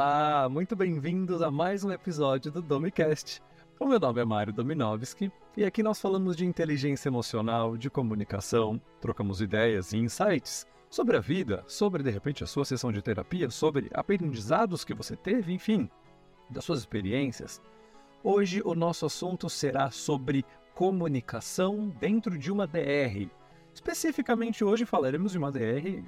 Olá, muito bem-vindos a mais um episódio do Domicast. O meu nome é Mário Dominovski e aqui nós falamos de inteligência emocional, de comunicação, trocamos ideias e insights sobre a vida, sobre de repente a sua sessão de terapia, sobre aprendizados que você teve, enfim, das suas experiências. Hoje o nosso assunto será sobre comunicação dentro de uma DR. Especificamente hoje falaremos de uma DR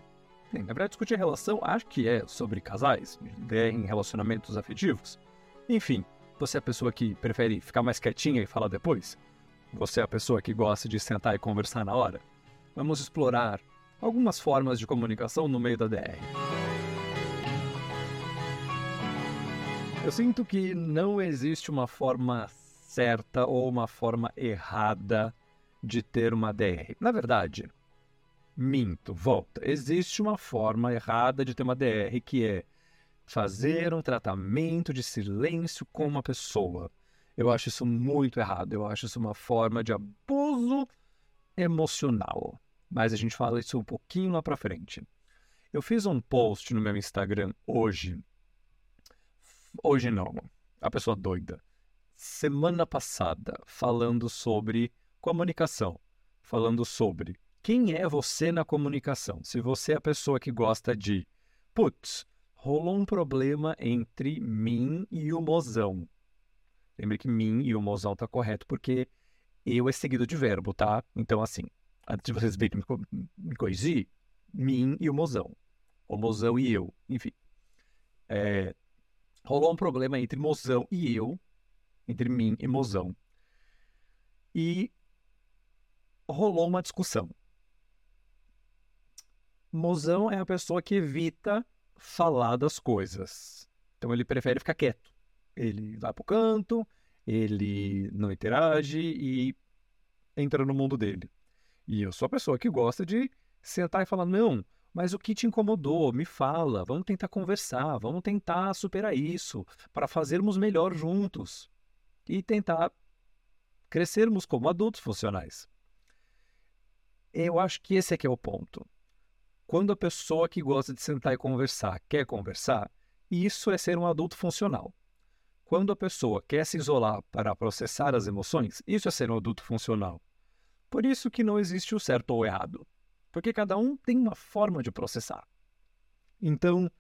Bem, na verdade, discutir relação, acho que é sobre casais, DR em relacionamentos afetivos. Enfim, você é a pessoa que prefere ficar mais quietinha e falar depois? Você é a pessoa que gosta de sentar e conversar na hora? Vamos explorar algumas formas de comunicação no meio da DR. Eu sinto que não existe uma forma certa ou uma forma errada de ter uma DR. Na verdade, minto, volta. Existe uma forma errada de ter uma DR que é fazer um tratamento de silêncio com uma pessoa. Eu acho isso muito errado. Eu acho isso uma forma de abuso emocional. Mas a gente fala isso um pouquinho lá para frente. Eu fiz um post no meu Instagram hoje. Hoje não. A pessoa doida. Semana passada, falando sobre comunicação. Falando sobre quem é você na comunicação. Se você é a pessoa que gosta de, putz, rolou um problema entre mim e o mozão. Lembre que mim e o mozão tá correto, porque eu é seguido de verbo, tá? Então, assim, antes de vocês verem me, me corrigir, mim e o mozão. O mozão e eu, enfim. É, rolou um problema entre mozão e eu, entre mim e mozão. E rolou uma discussão. Mozão é a pessoa que evita falar das coisas. Então ele prefere ficar quieto. Ele vai pro canto, ele não interage e entra no mundo dele. E eu sou a pessoa que gosta de sentar e falar: não, mas o que te incomodou? Me fala, vamos tentar conversar, vamos tentar superar isso, para fazermos melhor juntos e tentar crescermos como adultos funcionais. Eu acho que esse aqui é o ponto. Quando a pessoa que gosta de sentar e conversar quer conversar, isso é ser um adulto funcional. Quando a pessoa quer se isolar para processar as emoções, isso é ser um adulto funcional. Por isso que não existe o certo ou errado, porque cada um tem uma forma de processar. Então,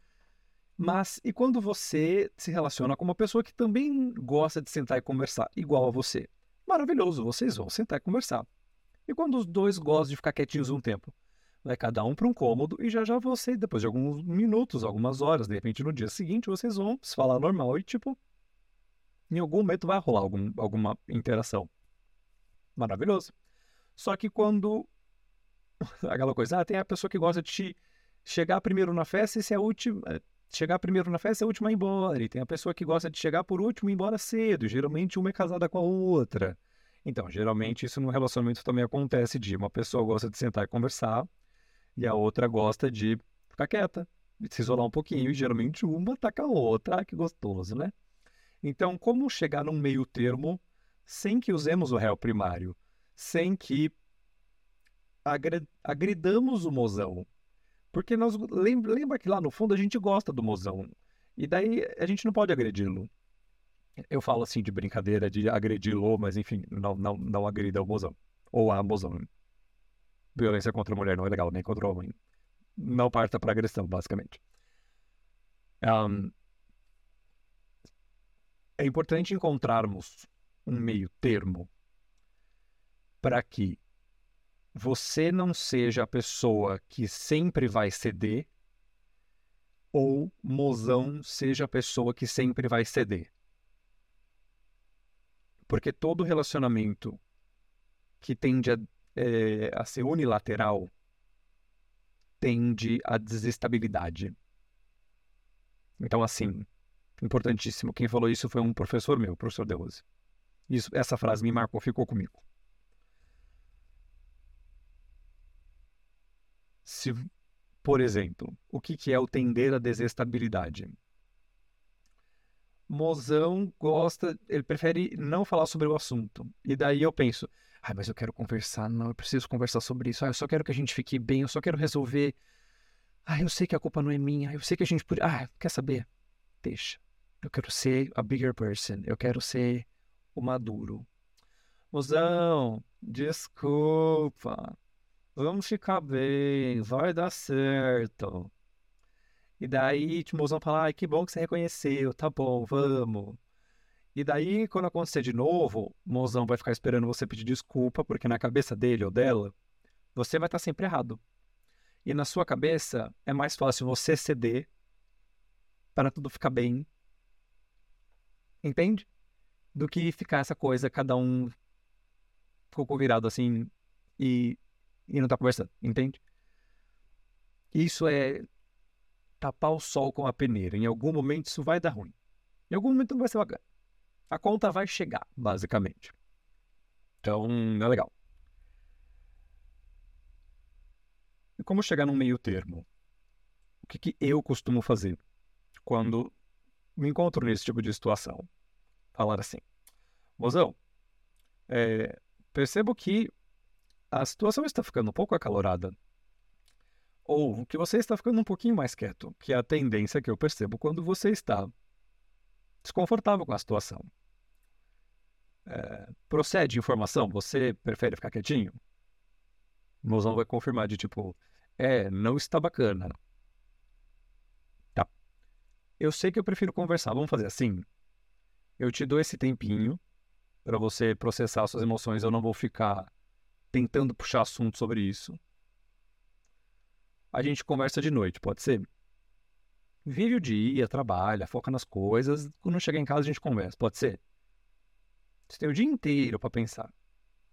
mas e quando você se relaciona com uma pessoa que também gosta de sentar e conversar igual a você? Maravilhoso, vocês vão sentar e conversar. E quando os dois gostam de ficar quietinhos um tempo? Vai cada um para um cômodo e já já você, depois de alguns minutos, algumas horas, de repente no dia seguinte, vocês vão se falar normal e, tipo, em algum momento vai rolar algum, alguma interação. Maravilhoso. Só que quando. Aquela coisa, ah, tem a pessoa que gosta de chegar primeiro na festa e ser a última. Eh, chegar primeiro na festa é a última a ir embora. E tem a pessoa que gosta de chegar por último e ir embora cedo. Geralmente uma é casada com a outra. Então, geralmente isso no relacionamento também acontece de uma pessoa gosta de sentar e conversar, e a outra gosta de ficar quieta, de se isolar um pouquinho, e geralmente uma ataca a outra. Ah, que gostoso, né? Então, como chegar num meio termo sem que usemos o réu primário, sem que agridamos o mozão? Porque nós lembra, que lá no fundo a gente gosta do mozão. E daí a gente não pode agredi-lo. Eu falo assim de brincadeira de agredi-lo, mas enfim, não, não, não agrida o mozão. Ou a mozão violência contra a mulher não é legal, nem contra o homem. Não parta para agressão, basicamente. Um, é importante encontrarmos um meio termo para que você não seja a pessoa que sempre vai ceder ou mozão seja a pessoa que sempre vai ceder. Porque todo relacionamento que tende a é, a ser unilateral tende à desestabilidade. Então, assim, importantíssimo. Quem falou isso foi um professor meu, professor Rose. Isso, essa frase me marcou, ficou comigo. Se, por exemplo, o que, que é o tender à desestabilidade? Mozão gosta, ele prefere não falar sobre o assunto. E daí eu penso, ah, mas eu quero conversar, não, eu preciso conversar sobre isso. Ah, eu só quero que a gente fique bem, eu só quero resolver. Ah, eu sei que a culpa não é minha, eu sei que a gente podia. Ah, quer saber? deixa. Eu quero ser a bigger person. Eu quero ser o maduro. Mozão, desculpa. Vamos ficar bem, vai dar certo. E daí, tipo, mozão fala, ai, que bom que você reconheceu, tá bom, vamos. E daí, quando acontecer de novo, mozão vai ficar esperando você pedir desculpa, porque na cabeça dele ou dela, você vai estar sempre errado. E na sua cabeça, é mais fácil você ceder para tudo ficar bem. Entende? Do que ficar essa coisa, cada um ficou virado assim e, e não tá conversando, entende? Isso é tapar o sol com a peneira. Em algum momento isso vai dar ruim. Em algum momento não vai ser bacana. A conta vai chegar, basicamente. Então, é legal. E como chegar num meio termo? O que, que eu costumo fazer quando me encontro nesse tipo de situação? Falar assim, mozão, é, percebo que a situação está ficando um pouco acalorada. Ou que você está ficando um pouquinho mais quieto, que é a tendência que eu percebo quando você está desconfortável com a situação. É, procede informação, você prefere ficar quietinho? O mozão vai confirmar de tipo, é, não está bacana. Tá. Eu sei que eu prefiro conversar. Vamos fazer assim? Eu te dou esse tempinho para você processar suas emoções. Eu não vou ficar tentando puxar assunto sobre isso. A gente conversa de noite, pode ser? Vive o dia, trabalha, foca nas coisas. Quando chegar em casa, a gente conversa, pode ser? Você tem o dia inteiro para pensar.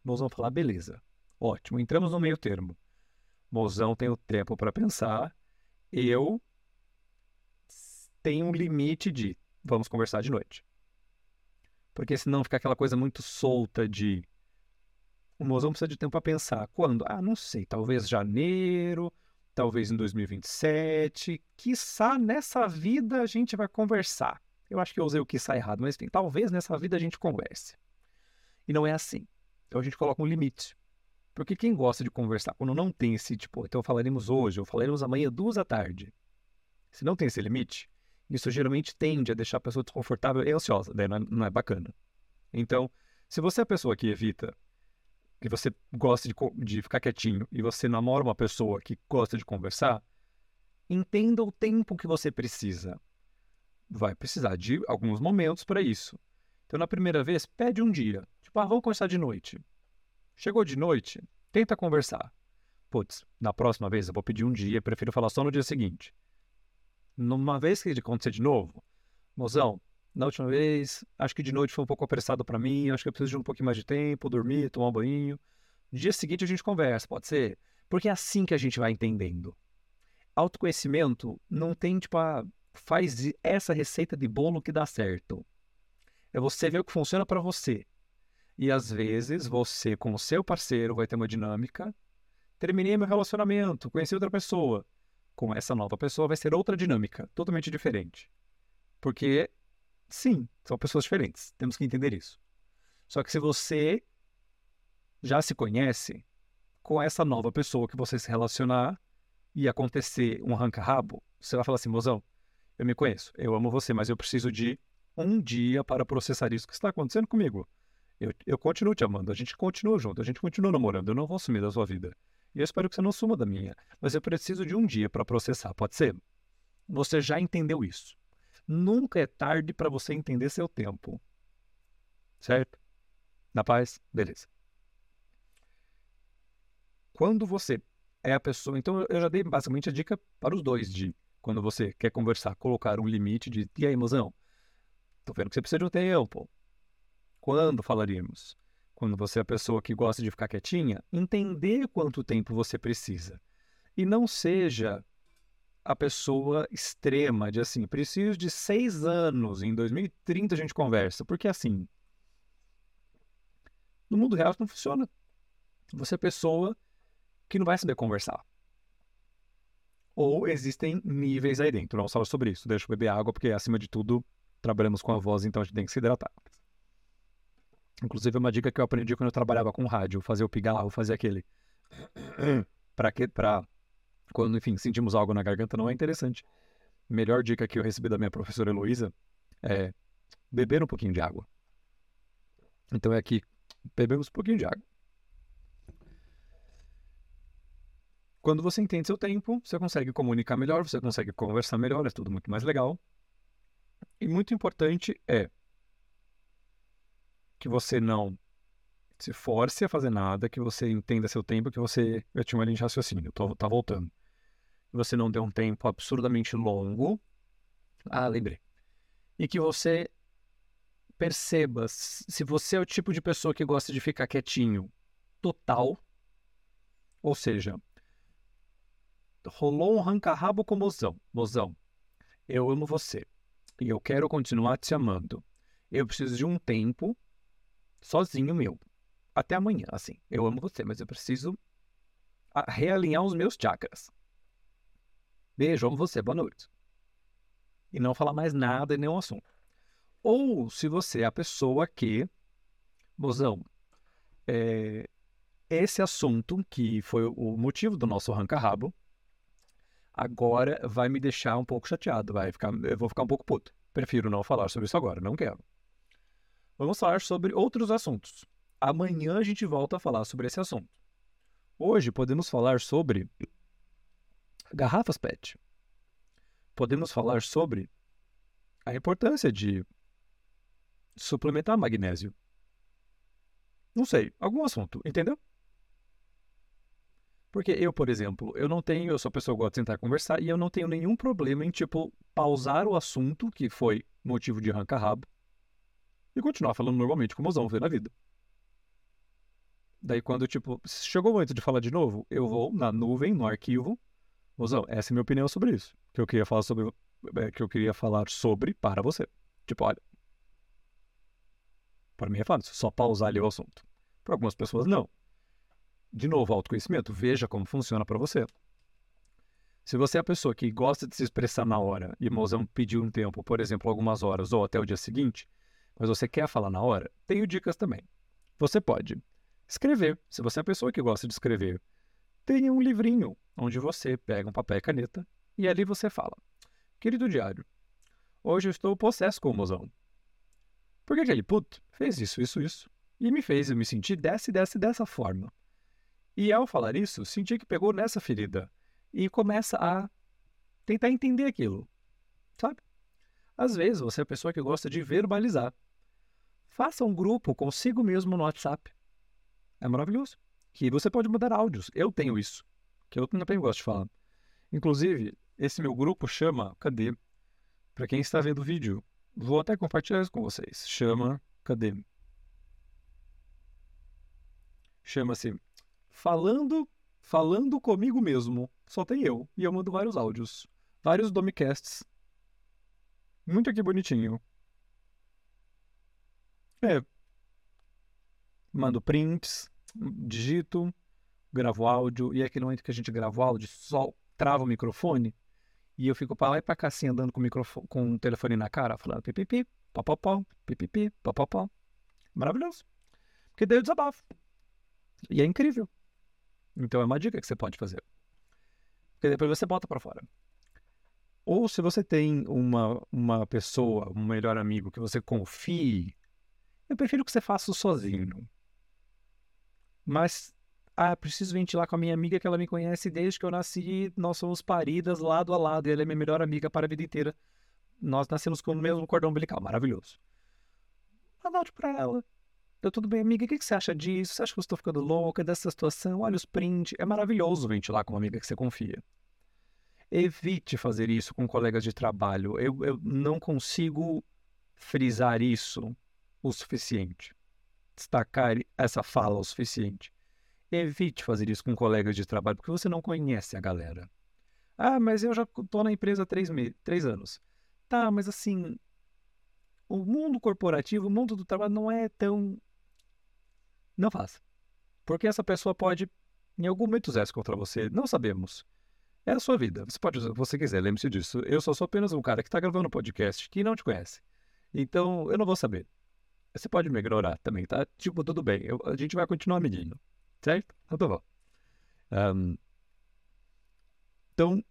Nós vamos falar, beleza. Ótimo, entramos no meio termo. Mozão tem o tempo para pensar. Eu tenho um limite de vamos conversar de noite. Porque senão fica aquela coisa muito solta de o mozão precisa de tempo para pensar. Quando? Ah, não sei, talvez janeiro, talvez em 2027, quiçá nessa vida a gente vai conversar. Eu acho que eu usei o quiçá errado, mas enfim, talvez nessa vida a gente converse. E não é assim. Então a gente coloca um limite. Porque quem gosta de conversar, quando não tem esse tipo, então falaremos hoje, ou falaremos amanhã, duas da tarde. Se não tem esse limite, isso geralmente tende a deixar a pessoa desconfortável e ansiosa, daí não é, não é bacana. Então, se você é a pessoa que evita, que você gosta de, de ficar quietinho e você namora uma pessoa que gosta de conversar, entenda o tempo que você precisa. Vai precisar de alguns momentos para isso. Então, na primeira vez, pede um dia. Tipo, ah, vamos conversar de noite. Chegou de noite, tenta conversar. Putz, na próxima vez eu vou pedir um dia, prefiro falar só no dia seguinte. Numa vez que acontecer de novo, mozão, na última vez, acho que de noite foi um pouco apressado para mim, acho que eu preciso de um pouquinho mais de tempo, dormir, tomar um banho. No dia seguinte a gente conversa, pode ser? Porque é assim que a gente vai entendendo. Autoconhecimento não tem, tipo, a, faz essa receita de bolo que dá certo. É você ver o que funciona para você. E às vezes você com o seu parceiro vai ter uma dinâmica. Terminei meu relacionamento, conheci outra pessoa. Com essa nova pessoa vai ser outra dinâmica, totalmente diferente. Porque, sim, são pessoas diferentes. Temos que entender isso. Só que se você já se conhece, com essa nova pessoa que você se relacionar e acontecer um arranca-rabo, você vai falar assim, mozão, eu me conheço, eu amo você, mas eu preciso de um dia para processar isso que está acontecendo comigo. Eu, eu continuo te amando, a gente continua junto, a gente continua namorando, eu não vou sumir da sua vida. E eu espero que você não suma da minha. Mas eu preciso de um dia para processar, pode ser? Você já entendeu isso. Nunca é tarde para você entender seu tempo. Certo? Na paz? Beleza. Quando você é a pessoa. Então, eu já dei basicamente a dica para os dois de quando você quer conversar, colocar um limite de. E aí, mozão? Tô vendo que você precisa de um tempo. Quando falaríamos? Quando você é a pessoa que gosta de ficar quietinha, entender quanto tempo você precisa. E não seja a pessoa extrema de assim, preciso de seis anos, em 2030 a gente conversa. Porque assim, no mundo real isso não funciona. Você é pessoa que não vai saber conversar. Ou existem níveis aí dentro. Não falo sobre isso. Deixa eu beber água, porque acima de tudo trabalhamos com a voz, então a gente tem que se hidratar. Inclusive, é uma dica que eu aprendi quando eu trabalhava com rádio, fazer o pigarro, fazer aquele. para que para quando, enfim, sentimos algo na garganta, não é interessante. melhor dica que eu recebi da minha professora Heloísa é beber um pouquinho de água. Então é aqui, bebemos um pouquinho de água. Quando você entende seu tempo, você consegue comunicar melhor, você consegue conversar melhor, é tudo muito mais legal. E muito importante é que você não se force a fazer nada, que você entenda seu tempo, que você. Eu tinha uma linha de raciocínio, tô, tá voltando. Você não dê um tempo absurdamente longo. Ah, lembrei. E que você perceba se você é o tipo de pessoa que gosta de ficar quietinho total. Ou seja, rolou um ranca-rabo com o mozão. Mozão, eu amo você. E eu quero continuar te amando. Eu preciso de um tempo sozinho meu até amanhã, assim. Eu amo você, mas eu preciso realinhar os meus chakras. Beijo, amo você, boa noite. E não falar mais nada em nenhum assunto. Ou se você é a pessoa que, mozão, é, esse assunto que foi o motivo do nosso arranca-rabo, agora vai me deixar um pouco chateado, vai ficar, eu vou ficar um pouco puto. Prefiro não falar sobre isso agora, não quero. Vamos falar sobre outros assuntos. Amanhã a gente volta a falar sobre esse assunto. Hoje podemos falar sobre garrafas PET. Podemos falar sobre a importância de suplementar magnésio. Não sei, algum assunto, entendeu? Porque eu, por exemplo, eu não tenho, eu sou pessoa que gosta de sentar e conversar e eu não tenho nenhum problema em, tipo, pausar o assunto que foi motivo de arranca-rabo e continuar falando normalmente como os ver na vida. Daí quando, tipo, chegou o momento de falar de novo, eu vou na nuvem, no arquivo. Mozão, essa é a minha opinião sobre isso. Que eu queria falar sobre. É, que eu queria falar sobre para você. Tipo, olha. Para mim é fácil, só pausar ali o assunto. Para algumas pessoas, não. De novo, autoconhecimento, veja como funciona para você. Se você é a pessoa que gosta de se expressar na hora e mozão pediu um tempo, por exemplo, algumas horas ou até o dia seguinte, mas você quer falar na hora, tenho dicas também. Você pode Escrever. Se você é a pessoa que gosta de escrever, tenha um livrinho onde você pega um papel e caneta e ali você fala: Querido diário, hoje eu estou possesso com o mozão. Porque aquele puto fez isso, isso, isso. E me fez eu me sentir dessa e dessa e dessa forma. E ao falar isso, senti que pegou nessa ferida. E começa a tentar entender aquilo. Sabe? Às vezes você é a pessoa que gosta de verbalizar. Faça um grupo consigo mesmo no WhatsApp. É maravilhoso. Que você pode mudar áudios. Eu tenho isso. Que eu também gosto de falar. Inclusive, esse meu grupo chama. Cadê? Para quem está vendo o vídeo, vou até compartilhar isso com vocês. Chama. Cadê? Chama-se Falando Falando Comigo Mesmo. Só tem eu. E eu mando vários áudios. Vários Domicasts. Muito aqui bonitinho. É, mando prints, digito, gravo áudio, e é aquele momento que a gente grava o áudio, só trava o microfone, e eu fico para lá e para cá assim, andando com o, microfone, com o telefone na cara, falando pipipi, papapau, pipipi, papapau. Maravilhoso. Porque daí eu desabafo. E é incrível. Então é uma dica que você pode fazer. Porque depois você bota para fora. Ou se você tem uma, uma pessoa, um melhor amigo que você confie, eu prefiro que você faça sozinho. Mas, ah, preciso ventilar com a minha amiga que ela me conhece desde que eu nasci. Nós somos paridas lado a lado. Ela é minha melhor amiga para a vida inteira. Nós nascemos com o mesmo cordão umbilical. Maravilhoso. Anote para ela. Deu tudo bem, amiga? O que você acha disso? Você acha que eu estou ficando louca dessa situação? Olha os prints. É maravilhoso ventilar com uma amiga que você confia. Evite fazer isso com colegas de trabalho. Eu, eu não consigo frisar isso o suficiente destacar essa fala o suficiente. Evite fazer isso com colegas de trabalho, porque você não conhece a galera. Ah, mas eu já estou na empresa há três, três anos. Tá, mas assim, o mundo corporativo, o mundo do trabalho não é tão. Não faça. Porque essa pessoa pode, em algum momento, usar contra você. Não sabemos. É a sua vida. Você pode usar o que você quiser, lembre-se disso. Eu só sou apenas um cara que está gravando um podcast que não te conhece. Então, eu não vou saber. Você pode me ignorar também, tá? Tipo, tudo bem. Eu, a gente vai continuar medindo. Certo? Então tá bom. Um, então,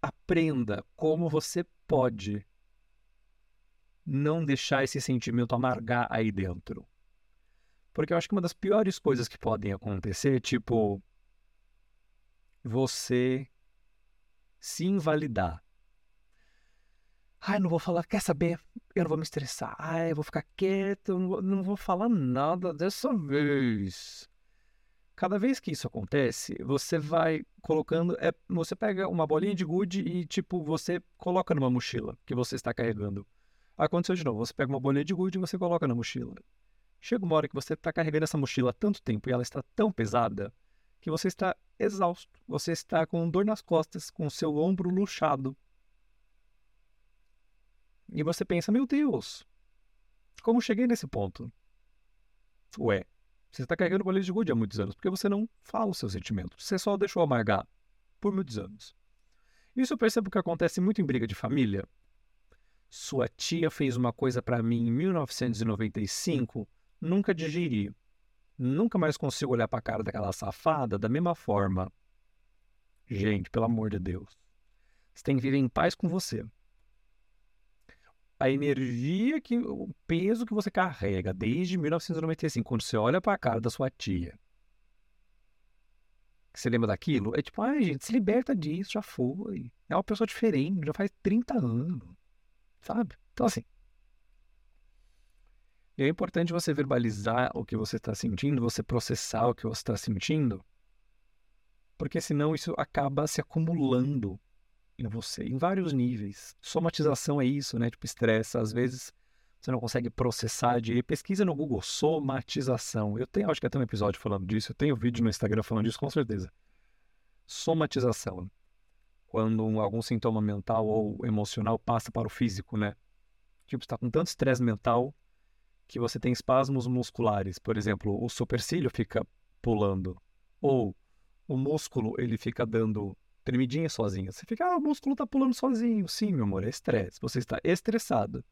aprenda como você pode não deixar esse sentimento amargar aí dentro. Porque eu acho que uma das piores coisas que podem acontecer, tipo, você se invalidar. Ai, não vou falar, quer saber? Eu não vou me estressar. Ai, eu vou ficar quieto, não vou, não vou falar nada dessa vez. Cada vez que isso acontece, você vai colocando. É, você pega uma bolinha de gude e, tipo, você coloca numa mochila que você está carregando. Aconteceu de novo. Você pega uma bolinha de gude e você coloca na mochila. Chega uma hora que você está carregando essa mochila há tanto tempo e ela está tão pesada que você está exausto. Você está com dor nas costas, com seu ombro luxado. E você pensa, meu Deus, como cheguei nesse ponto? Ué, você está carregando bolinha de gude há muitos anos porque você não fala os seus sentimentos. Você só deixou amargar por muitos anos. Isso eu percebo que acontece muito em briga de família. Sua tia fez uma coisa para mim em 1995 nunca digeri. Nunca mais consigo olhar para a cara daquela safada da mesma forma. Gente, pelo amor de Deus. Você tem que viver em paz com você. A energia, que, o peso que você carrega desde 1995, quando você olha para a cara da sua tia, que você lembra daquilo, é tipo, ai, gente, se liberta disso, já foi. É uma pessoa diferente, já faz 30 anos, sabe? Então, assim, e é importante você verbalizar o que você está sentindo, você processar o que você está sentindo, porque senão isso acaba se acumulando em você, em vários níveis. Somatização é isso, né? Tipo, estresse. Às vezes você não consegue processar de pesquisa no Google somatização. Eu tenho, acho que até um episódio falando disso, eu tenho vídeo no Instagram falando disso com certeza. Somatização. Quando algum sintoma mental ou emocional passa para o físico, né? Tipo, está com tanto estresse mental que você tem espasmos musculares, por exemplo, o supercílio fica pulando, ou o músculo ele fica dando tremidinha sozinho. Você fica, ah, o músculo está pulando sozinho. Sim, meu amor, é estresse. Você está estressado.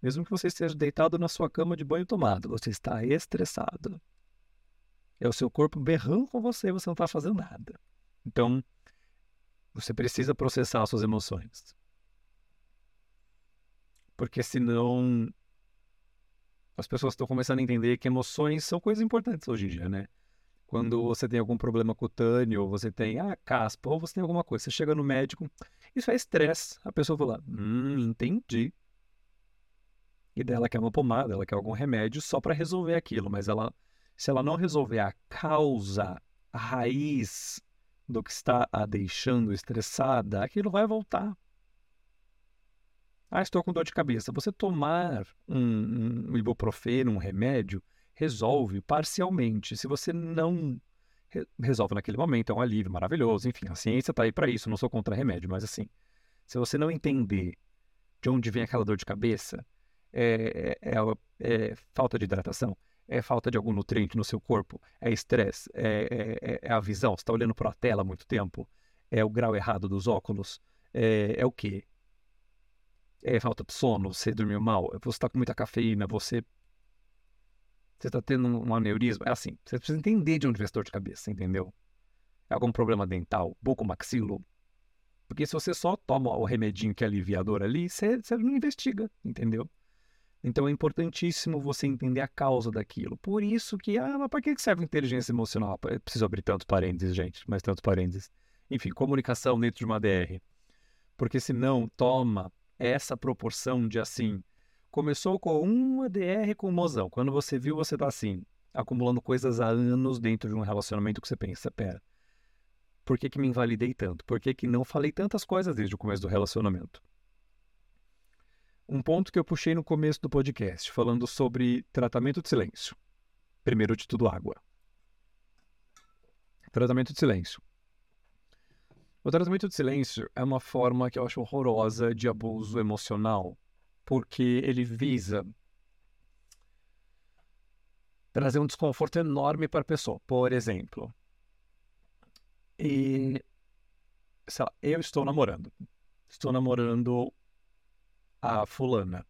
Mesmo que você esteja deitado na sua cama de banho tomado, você está estressado. É o seu corpo berrando com você, você não está fazendo nada. Então, você precisa processar suas emoções. Porque senão as pessoas estão começando a entender que emoções são coisas importantes hoje em dia, né? Quando uhum. você tem algum problema cutâneo, ou você tem ah, caspa, ou você tem alguma coisa, você chega no médico, isso é estresse. A pessoa fala, hum, entendi. E dela quer uma pomada, ela quer algum remédio só para resolver aquilo, mas ela, se ela não resolver a causa, a raiz do que está a deixando estressada, aquilo vai voltar. Ah, estou com dor de cabeça. Você tomar um, um ibuprofeno, um remédio, resolve parcialmente. Se você não re resolve naquele momento, é um alívio maravilhoso. Enfim, a ciência está aí para isso. Não sou contra remédio, mas assim, se você não entender de onde vem aquela dor de cabeça, é, é, é, é falta de hidratação, é falta de algum nutriente no seu corpo, é estresse, é, é, é, a visão, você está olhando para a tela há muito tempo, é o grau errado dos óculos, é, é o quê? é falta de sono, você dormiu mal, você está com muita cafeína, você você está tendo um aneurisma, é assim, você precisa entender de onde vem essa dor de cabeça, entendeu? É algum problema dental, bucomaxilo? Porque se você só toma o remedinho que é aliviador ali, você, você não investiga, entendeu? Então é importantíssimo você entender a causa daquilo. Por isso que, ah, mas para que serve inteligência emocional? Eu preciso abrir tantos parênteses, gente, mais tantos parênteses. Enfim, comunicação dentro de uma DR. Porque senão toma essa proporção de assim. Começou com um ADR com mozão. Quando você viu, você tá assim, acumulando coisas há anos dentro de um relacionamento que você pensa, pera, por que, que me invalidei tanto? Por que, que não falei tantas coisas desde o começo do relacionamento? Um ponto que eu puxei no começo do podcast, falando sobre tratamento de silêncio. Primeiro de tudo, água. Tratamento de silêncio. O tratamento de silêncio é uma forma que eu acho horrorosa de abuso emocional, porque ele visa trazer um desconforto enorme para a pessoa. Por exemplo, e, sei lá, eu estou namorando. Estou namorando a fulana.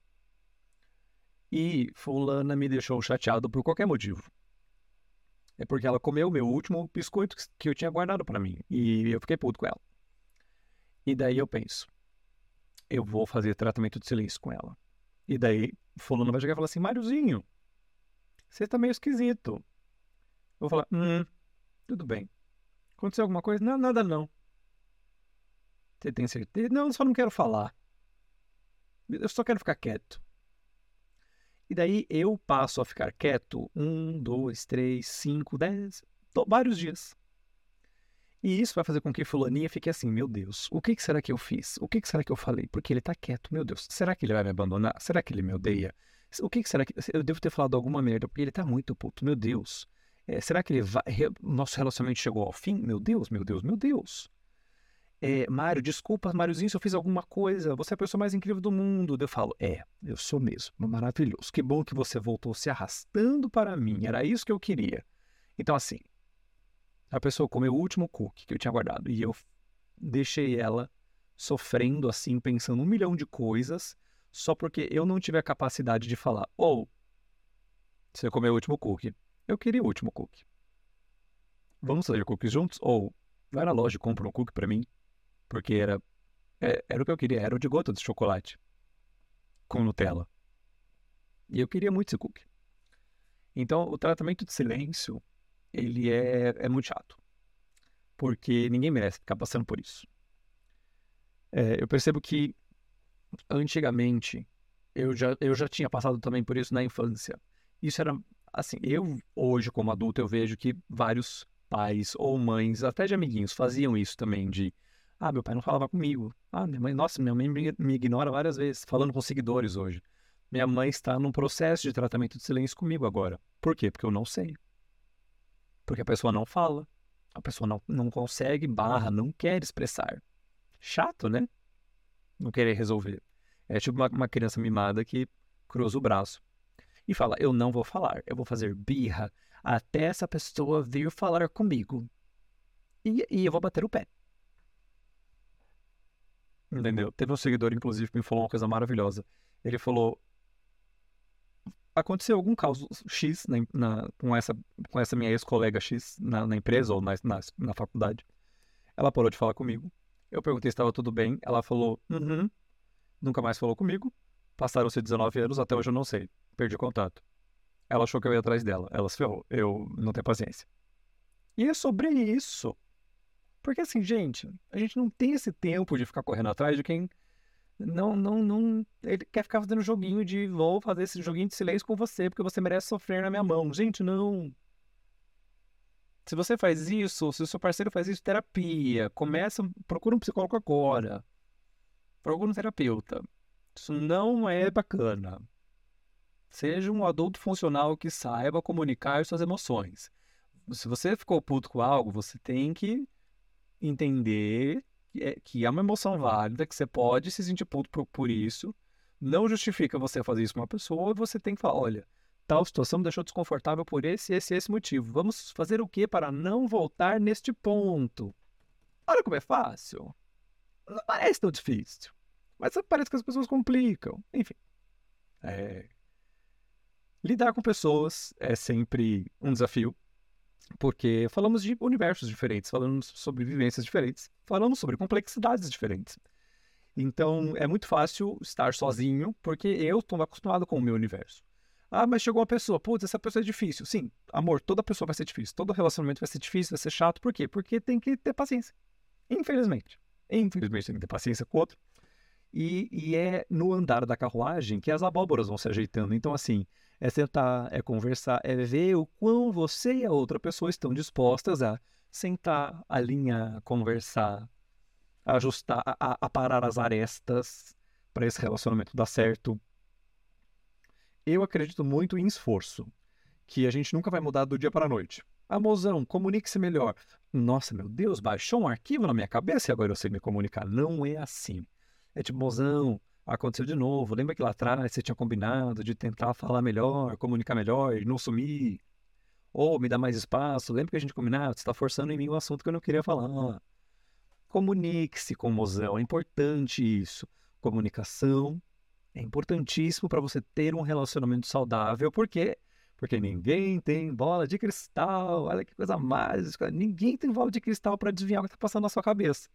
E fulana me deixou chateado por qualquer motivo. É porque ela comeu o meu último biscoito que eu tinha guardado para mim. E eu fiquei puto com ela. E daí eu penso, eu vou fazer tratamento de silêncio com ela. E daí, fulano vai chegar e falar assim, Máriozinho, você tá meio esquisito. Eu vou falar, hum, tudo bem. Aconteceu alguma coisa? Não, nada não. Você tem certeza? Não, eu só não quero falar. Eu só quero ficar quieto. E daí eu passo a ficar quieto um, dois, três, cinco, dez, vários dias. E isso vai fazer com que fulaninha fique assim, meu Deus, o que, será que eu fiz? O que, será que eu falei? Porque ele tá quieto, meu Deus, será que ele vai me abandonar? Será que ele me odeia? O que, será que... Eu devo ter falado alguma merda, porque ele tá muito puto, meu Deus. É, será que ele vai... Nosso relacionamento chegou ao fim? Meu Deus, meu Deus, meu Deus. É, Mário, desculpa, Máriozinho, se eu fiz alguma coisa, você é a pessoa mais incrível do mundo. Eu falo, é, eu sou mesmo, maravilhoso. Que bom que você voltou se arrastando para mim, era isso que eu queria. Então, assim, a pessoa comeu o último cookie que eu tinha guardado e eu deixei ela sofrendo assim, pensando um milhão de coisas, só porque eu não tive a capacidade de falar, ou oh, você comeu o último cookie, eu queria o último cookie. Vamos fazer cookies juntos? Ou vai na loja e compra um cookie para mim? Porque era, é, era o que eu queria, era o de gota de chocolate com Nutella. E eu queria muito esse cookie. Então, o tratamento de silêncio, ele é, é muito chato. Porque ninguém merece ficar passando por isso. É, eu percebo que, antigamente, eu já, eu já tinha passado também por isso na infância. Isso era, assim, eu hoje como adulto, eu vejo que vários pais ou mães, até de amiguinhos, faziam isso também, de ah, meu pai não falava comigo. Ah, minha mãe, nossa, minha mãe me ignora várias vezes, falando com seguidores hoje. Minha mãe está num processo de tratamento de silêncio comigo agora. Por quê? Porque eu não sei. Porque a pessoa não fala. A pessoa não, não consegue, barra, não quer expressar. Chato, né? Não querer resolver. É tipo uma, uma criança mimada que cruza o braço e fala: Eu não vou falar, eu vou fazer birra até essa pessoa vir falar comigo. E, e eu vou bater o pé. Entendeu? Teve um seguidor, inclusive, que me falou uma coisa maravilhosa. Ele falou: aconteceu algum caso X na, na, com, essa, com essa minha ex-colega X na, na, empresa ou na, na, faculdade. Ela parou de falar comigo. Eu perguntei se estava tudo bem. Ela falou: uhum. Nunca mais falou comigo. Passaram-se 19 anos, até hoje eu não sei. Perdi contato. Ela achou que eu ia atrás dela. Ela se ferrou. Eu não tenho paciência. E é sobre isso. Porque assim, gente, a gente não tem esse tempo de ficar correndo atrás de quem não, não, não. Ele quer ficar fazendo joguinho de vou fazer esse joguinho de silêncio com você, porque você merece sofrer na minha mão. Gente, não. Se você faz isso, se o seu parceiro faz isso, terapia. Começa, procura um psicólogo agora. Procura um terapeuta. Isso não é bacana. Seja um adulto funcional que saiba comunicar suas emoções. Se você ficou puto com algo, você tem que entender que é, que é uma emoção válida, que você pode se sentir puto por, por isso. Não justifica você fazer isso com uma pessoa, você tem que falar, olha, tal situação me deixou desconfortável por esse, esse esse motivo. Vamos fazer o que para não voltar neste ponto? Olha como é fácil. Não parece tão difícil. Mas parece que as pessoas complicam. Enfim. É... Lidar com pessoas é sempre um desafio porque falamos de universos diferentes, falamos sobre vivências diferentes, falamos sobre complexidades diferentes. Então é muito fácil estar sozinho, porque eu estou acostumado com o meu universo. Ah, mas chegou uma pessoa, putz, essa pessoa é difícil. Sim, amor, toda pessoa vai ser difícil, todo relacionamento vai ser difícil, vai ser chato, por quê? Porque tem que ter paciência. Infelizmente. Infelizmente tem que ter paciência com o outro. E, e é no andar da carruagem que as abóboras vão se ajeitando. Então, assim, é sentar, é conversar, é ver o quão você e a outra pessoa estão dispostas a sentar, alinhar, conversar, ajustar, a, a parar as arestas para esse relacionamento dar certo. Eu acredito muito em esforço, que a gente nunca vai mudar do dia para a noite. Ah, mozão, comunique-se melhor. Nossa, meu Deus, baixou um arquivo na minha cabeça e agora eu sei me comunicar. Não é assim. É tipo, mozão, aconteceu de novo. Lembra que lá atrás você tinha combinado de tentar falar melhor, comunicar melhor, não sumir? Ou me dar mais espaço? Lembra que a gente combinava? Você está forçando em mim um assunto que eu não queria falar. Comunique-se com o mozão, é importante isso. Comunicação é importantíssimo para você ter um relacionamento saudável, por quê? Porque ninguém tem bola de cristal. Olha que coisa mágica. Ninguém tem bola de cristal para desviar o que está passando na sua cabeça.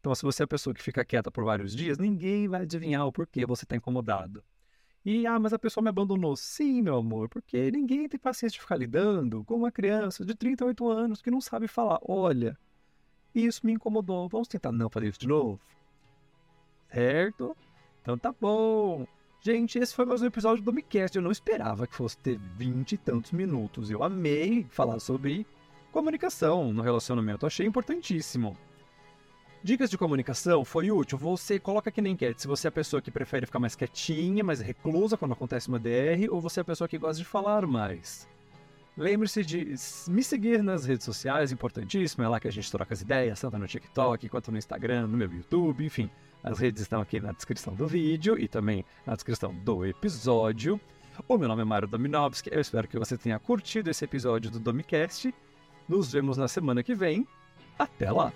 Então, se você é a pessoa que fica quieta por vários dias, ninguém vai adivinhar o porquê você está incomodado. E, ah, mas a pessoa me abandonou. Sim, meu amor, porque ninguém tem paciência de ficar lidando com uma criança de 38 anos que não sabe falar. Olha, isso me incomodou. Vamos tentar não fazer isso de novo? Certo? Então tá bom. Gente, esse foi mais um episódio do Micast. Eu não esperava que fosse ter 20 e tantos minutos. Eu amei falar sobre comunicação no relacionamento. Achei importantíssimo. Dicas de comunicação foi útil. Você coloca aqui na enquete se você é a pessoa que prefere ficar mais quietinha, mais reclusa quando acontece uma DR, ou você é a pessoa que gosta de falar mais. Lembre-se de me seguir nas redes sociais, importantíssimo. É lá que a gente troca as ideias, tanto no TikTok quanto no Instagram, no meu YouTube, enfim. As redes estão aqui na descrição do vídeo e também na descrição do episódio. O meu nome é Mário Dominovski. Eu espero que você tenha curtido esse episódio do Domicast. Nos vemos na semana que vem. Até lá!